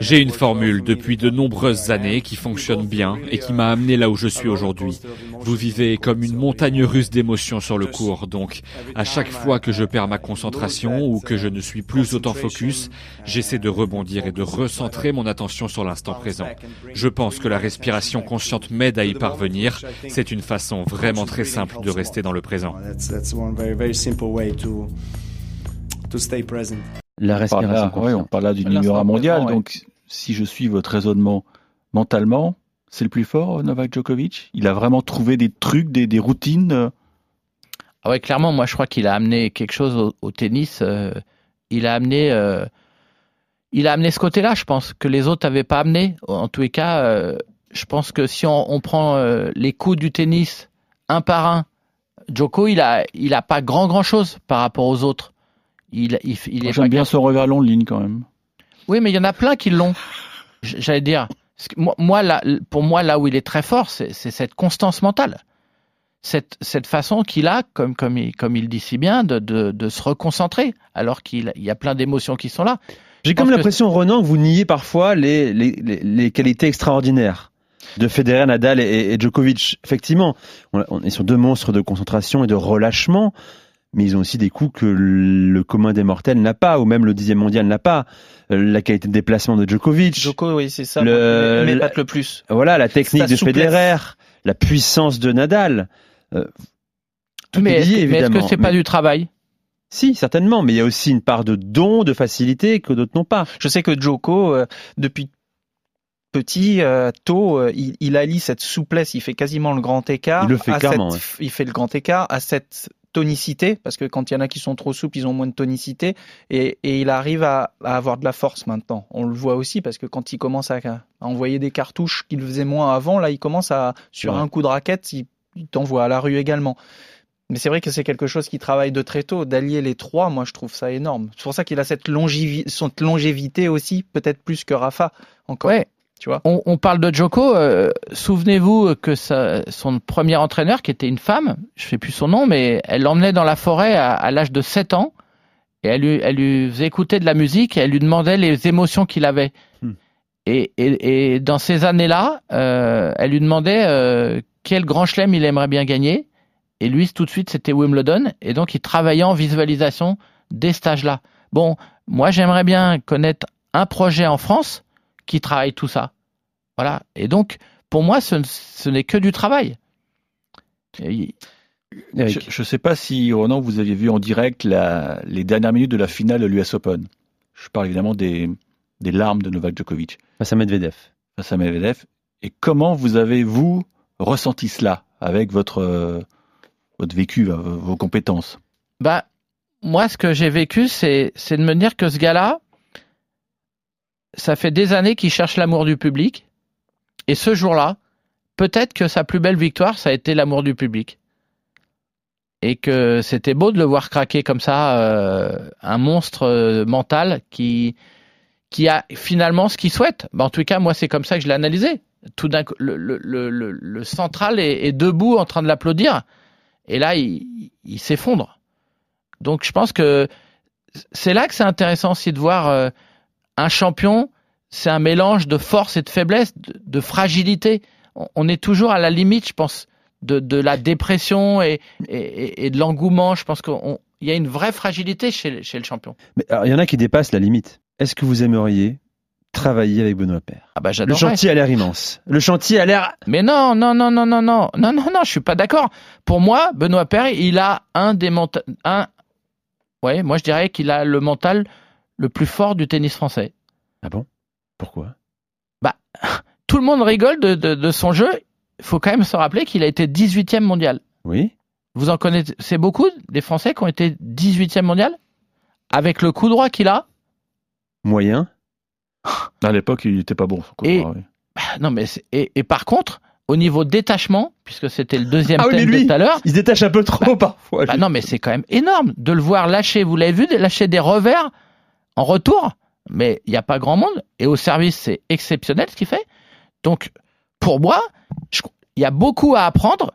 J'ai une formule depuis de nombreuses années qui fonctionne bien et qui m'a amené là où je suis aujourd'hui. Vous vivez comme une montagne russe d'émotions sur le cours, donc à chaque fois que je perds ma concentration ou que je ne suis plus autant focus, j'essaie de rebondir et de recentrer mon attention sur l'instant présent. Je pense que la respiration consciente m'aide à y parvenir. C'est une façon vraiment très simple de rester dans le présent. La respiration. là, ouais, consciente. on parle là du L'instant numéro un mondial. présent, ouais. Donc, si je suis votre raisonnement mentalement, c'est le plus fort, Novak Djokovic? Il a vraiment trouvé des trucs, des, des routines euh, Ah ouais, clairement, moi je crois qu'il a amené quelque chose au, au tennis. euh, il a amené, euh, il a amené ce côté-là, je pense, que les autres n'avaient pas amené. En tous les cas, euh, je pense que si on, on prend euh, les coups du tennis un par un, Djoko, il a, il a pas grand grand chose par rapport aux autres. Il, il, il est J'aime bien son revers long de ligne quand même. Oui, mais il y en a plein qui l'ont. J'allais dire, moi, là, pour moi, là où il est très fort, c'est cette constance mentale. Cette, cette façon qu'il a, comme, comme, il, comme il dit si bien, de, de, de se reconcentrer, alors qu'il il y a plein d'émotions qui sont là. J'ai comme l'impression, Renan, que vous niez parfois les, les, les, les qualités extraordinaires de Federer, Nadal et, et Djokovic. Effectivement, on, on est sur deux monstres de concentration et de relâchement, mais ils ont aussi des coups que le commun des mortels n'a pas, ou même le dixième mondial n'a pas. Euh, La qualité de déplacement de Djokovic. Joko, oui, c'est ça. Le- mais, pas le plus. Voilà, la technique de souplesse. Federer, la puissance de Nadal. Euh, tout mais est est-ce que, mais est-ce évidemment. que c'est pas Mais- du travail? Si, certainement, mais il y a aussi une part de don, de facilité que d'autres n'ont pas. Je sais que Joko, euh, depuis petit, euh, tôt, euh, il, il allie cette souplesse, il fait quasiment le grand écart. Il le fait à clairement, cette- Il fait le grand écart à cette tonicité, parce que quand il y en a qui sont trop souples, ils ont moins de tonicité, et, et il arrive à, à avoir de la force maintenant. On le voit aussi, parce que quand il commence à, à envoyer des cartouches qu'il faisait moins avant, là, il commence à, sur Ouais. un coup de raquette, il, il t'envoie à la rue également. Mais c'est vrai que c'est quelque chose qui travaille de très tôt. D'allier les trois, moi, je trouve ça énorme. C'est pour ça qu'il a cette, longévité aussi, peut-être plus que Rafa, encore. Ouais. Tu vois on, on parle de Joko. euh, Souvenez-vous que sa- son premier entraîneur, qui était une femme, je sais plus son nom, mais elle l'emmenait dans la forêt à, à l'âge de 7 ans et elle lui, elle lui faisait écouter de la musique et elle lui demandait les émotions qu'il avait. Hmm. Et, et, et dans ces années-là, euh, elle lui demandait euh, quel grand chelem il aimerait bien gagner. Et lui, tout de suite, c'était Wimbledon. Et donc, il travaillait en visualisation dès cet âge-là. Bon, moi, j'aimerais bien connaître un projet en France qui travaille tout ça. Voilà. Et donc, pour moi, ce, ce n'est que du travail. Et- Je ne sais pas si, Ronan, vous aviez vu en direct la- les dernières minutes de la finale de l'US Open. Je parle évidemment des, des larmes de Novak Djokovic Face à Medvedev. face à Medvedev. Et comment vous avez, vous, ressenti cela avec votre, votre vécu, vos compétences? Bah, moi, ce que j'ai vécu, c'est, c'est de me dire que ce gars-là, ça fait des années qu'il cherche l'amour du public. Et ce jour-là, peut-être que sa plus belle victoire, ça a été l'amour du public. Et que c'était beau de le voir craquer comme ça, euh, un monstre euh, mental qui, qui a finalement ce qu'il souhaite. Bah, en tout cas, moi, c'est comme ça que je l'ai analysé. Tout d'un coup, le, central est, debout en train de l'applaudir. Et là, il, il s'effondre. Donc, je pense que c'est là que c'est intéressant aussi de voir euh, un champion. C'est un mélange de force et de faiblesse, de, de fragilité. On, on est toujours à la limite, je pense, de, de la dépression et, et, et de l'engouement. Je pense qu'il y a une vraie fragilité chez, chez le champion. Mais alors, il y en a qui dépassent la limite. Est-ce que vous aimeriez travailler avec Benoît Père ah bah Le chantier a l'air immense. Le chantier a l'air. Mais non, non, non, non, non, non, non, non, non, je suis pas d'accord. Pour moi, Benoît Père, il a un des mentaux, un, ouais, moi je dirais qu'il a le mental le plus fort du tennis français. Ah bon? Pourquoi? Bah, tout le monde rigole de, de, de son jeu. Il faut quand même se rappeler qu'il a été 18e mondial. Oui. Vous en connaissez beaucoup des Français qui ont été 18e mondial? Avec le coup droit qu'il a? Moyen. À l'époque, il n'était pas bon. Son coup Et- droit, oui. Bah, Non, mais et, et par contre, au niveau détachement, puisque c'était le deuxième Ah oui, thème lui, de tout à l'heure, il se détache un peu trop parfois. bah non, mais c'est quand même énorme de le voir lâcher. Vous l'avez vu, lâcher des revers en retour, mais il n'y a pas grand monde. Et au service, c'est exceptionnel ce qu'il fait. Donc, pour moi, il y a beaucoup à apprendre.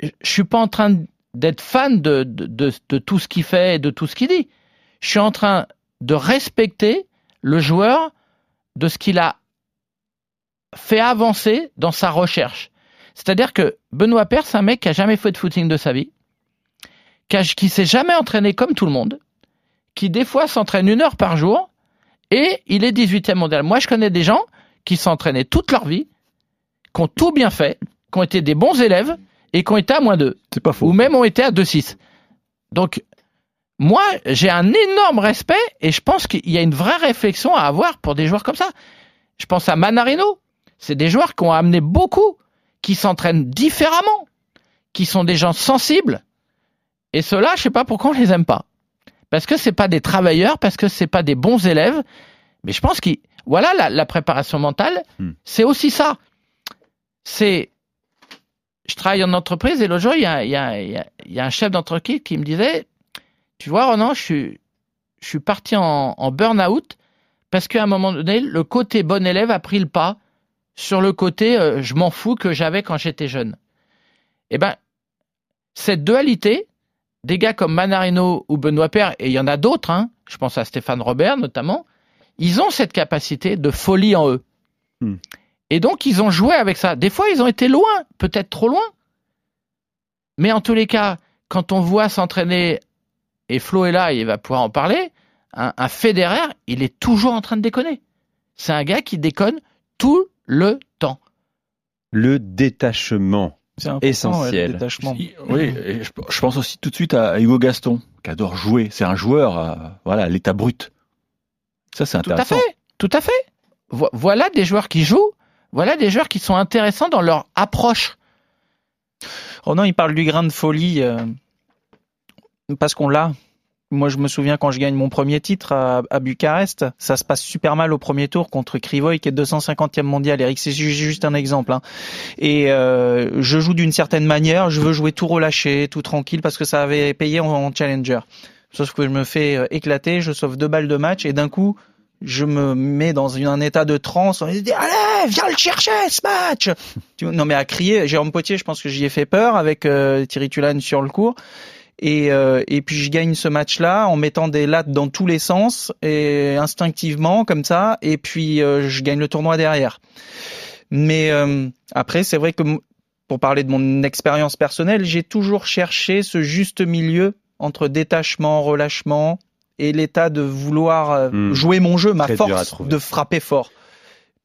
Je suis pas en train d'être fan de tout ce qu'il fait et de tout ce qu'il dit. Je suis en train de respecter le joueur de ce qu'il a fait avancer dans sa recherche. C'est-à-dire que Benoît Père, c'est un mec qui a jamais fait de footing de sa vie, qui, a- qui s'est jamais entraîné comme tout le monde, qui des fois s'entraîne une heure par jour, et il est 18e mondial. Moi, je connais des gens qui s'entraînaient toute leur vie, qui ont tout bien fait, qui ont été des bons élèves, et qui ont été à moins 2. C'est pas faux. Ou même ont été à 2-6. Donc, moi, j'ai un énorme respect, et je pense qu'il y a une vraie réflexion à avoir pour des joueurs comme ça. Je pense à Manarino. C'est des joueurs qui ont amené beaucoup, qui s'entraînent différemment, qui sont des gens sensibles. Et ceux-là, je sais pas pourquoi on les aime pas. Parce que c'est pas des travailleurs, parce que c'est pas des bons élèves. Mais je pense que voilà la, la préparation mentale, Hmm. c'est aussi ça. C'est je travaille en entreprise et l'autre jour, il y a, il y a- il y a- il y a un chef d'entreprise qui me disait, tu vois, Ronan, je suis, je suis parti en, en burn-out parce qu'à un moment donné, le côté bon élève a pris le pas sur le côté euh, je m'en fous que j'avais quand j'étais jeune. Eh ben, cette dualité, des gars comme Manarino ou Benoît Père, et il y en a d'autres, hein, je pense à Stéphane Robert notamment, ils ont cette capacité de folie en eux. Hmm. Et donc, ils ont joué avec ça. Des fois, ils ont été loin, peut-être trop loin. Mais en tous les cas, quand on voit s'entraîner, et Flo est là, il va pouvoir en parler, un, un Federer, il est toujours en train de déconner. C'est un gars qui déconne tout le temps. Le détachement. C'est Essentiel. ouais, le détachement. Oui, et je, je pense aussi tout de suite à, Hugo Gaston, qui adore jouer. C'est un joueur, à, voilà, à l'état brut. Ça, c'est Tout à intéressant. fait, tout à fait. Vo- voilà des joueurs qui jouent, voilà des joueurs qui sont intéressants dans leur approche. Ronan, il parle du grain de folie euh, parce qu'on l'a. Moi, je me souviens quand je gagne mon premier titre à, à Bucarest, ça se passe super mal au premier tour contre Krivoy qui est 250e mondial. Eric, c'est ju- juste un exemple. hein. Et euh, je joue d'une certaine manière. Je veux jouer tout relâché, tout tranquille parce que ça avait payé en, en challenger. Sauf que je me fais euh, éclater, je sauve deux balles de match et d'un coup, je me mets dans un état de transe. On se dit allez, viens le chercher ce match. Non mais à crier, Jérôme Potier, je pense que j'y ai fait peur avec euh, Thierry Tulane sur le court. Et, euh, et puis je gagne ce match-là en mettant des lattes dans tous les sens et instinctivement comme ça. Et puis euh, je gagne le tournoi derrière. Mais euh, après, c'est vrai que pour parler de mon expérience personnelle, j'ai toujours cherché ce juste milieu entre détachement, relâchement et l'état de vouloir euh, Hmm. jouer mon jeu, ma Très force de frapper fort.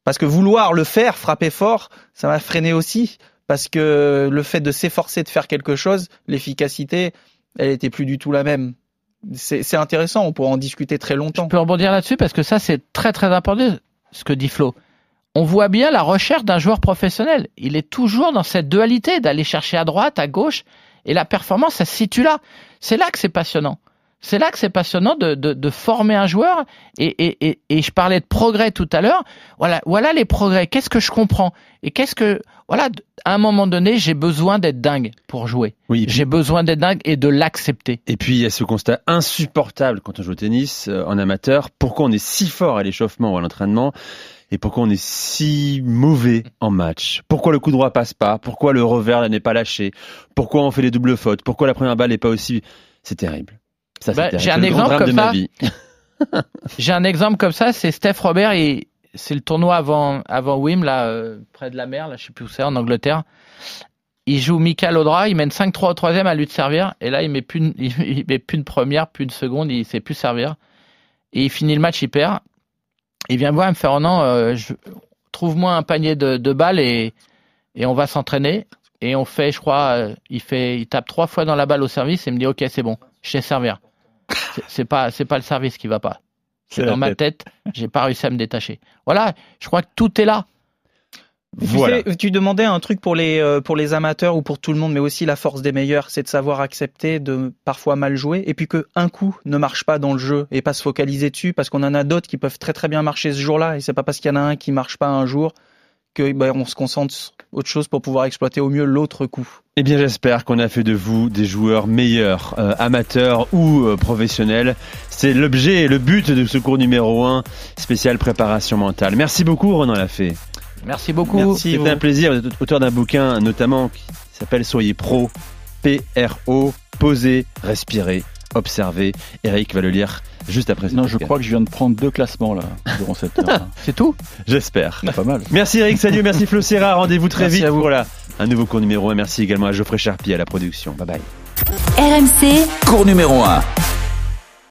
Parce que vouloir le faire, frapper fort, ça m'a freiné aussi. Parce que le fait de s'efforcer de faire quelque chose, l'efficacité, elle était plus du tout la même. C'est intéressant, on pourra en discuter très longtemps. Je peux rebondir là-dessus parce que ça, c'est très très important ce que dit Flo. On voit bien la recherche d'un joueur professionnel. Il est toujours dans cette dualité d'aller chercher à droite, à gauche, et la performance, ça se situe là. C'est là que c'est passionnant. C'est là que c'est passionnant de, de, de former un joueur. Et, et, et, et je parlais de progrès tout à l'heure. Voilà, voilà les progrès. Qu'est-ce que je comprends? Et qu'est-ce que voilà À un moment donné, j'ai besoin d'être dingue pour jouer. Oui, J'ai besoin d'être dingue et de l'accepter. Et puis il y a ce constat insupportable quand on joue au tennis euh, en amateur. Pourquoi on est si fort à l'échauffement ou à l'entraînement? Et pourquoi on est si mauvais en match? Pourquoi le coup droit passe pas? Pourquoi le revers n'est pas lâché? Pourquoi on fait les doubles fautes? Pourquoi la première balle n'est pas aussi C'est terrible. Bah, terrible. j'ai un exemple comme ça. J'ai un exemple comme ça, c'est Steph Robert et c'est le tournoi avant avant Wim là euh, près de la mer, là je sais plus où c'est en Angleterre. il joue Michael Audra, il mène 5-3 au troisième à lui de servir, et là il met plus une, il met plus une première, plus une seconde, il sait plus servir. Et il finit le match, il perd. Il vient me voir, il me fait oh non, euh, trouve-moi un panier de, de balles et, et on va s'entraîner. Et on fait, je crois, euh, il fait, il tape trois fois dans la balle au service et il me dit ok c'est bon, je sais servir. C'est- pas, c'est pas le service qui va pas. C'est dans ma tête, j'ai pas réussi à me détacher. Voilà, je crois que tout est là. Tu sais, tu demandais un truc pour les euh, pour les amateurs ou pour tout le monde, mais aussi la force des meilleurs, c'est de savoir accepter de parfois mal jouer et puis que un coup ne marche pas dans le jeu et pas se focaliser dessus parce qu'on en a d'autres qui peuvent très très bien marcher ce jour-là et c'est pas parce qu'il y en a un qui marche pas un jour que ben, on se concentre sur autre chose pour pouvoir exploiter au mieux l'autre coup. Eh bien, j'espère qu'on a fait de vous des joueurs meilleurs, euh, amateurs ou euh, professionnels. C'est l'objet et le but de ce cours numéro 1, spécial préparation mentale. Merci beaucoup, Ronan Lafay. Merci beaucoup. Merci. C'était un plaisir. Vous êtes auteur d'un bouquin, notamment, qui s'appelle Soyez pro. P-R-O. Posez, respirez, observez. Eric va le lire juste après Non, je crois que je viens de prendre deux classements là, durant cette heure. C'est tout J'espère. Pas mal. Merci Eric, salut, merci Flo Serra. Rendez-vous très Merci vite à vous. pour la, un nouveau cours numéro 1. Merci également à Geoffrey Charpie à la production. Bye bye. RMC, Cours numéro 1.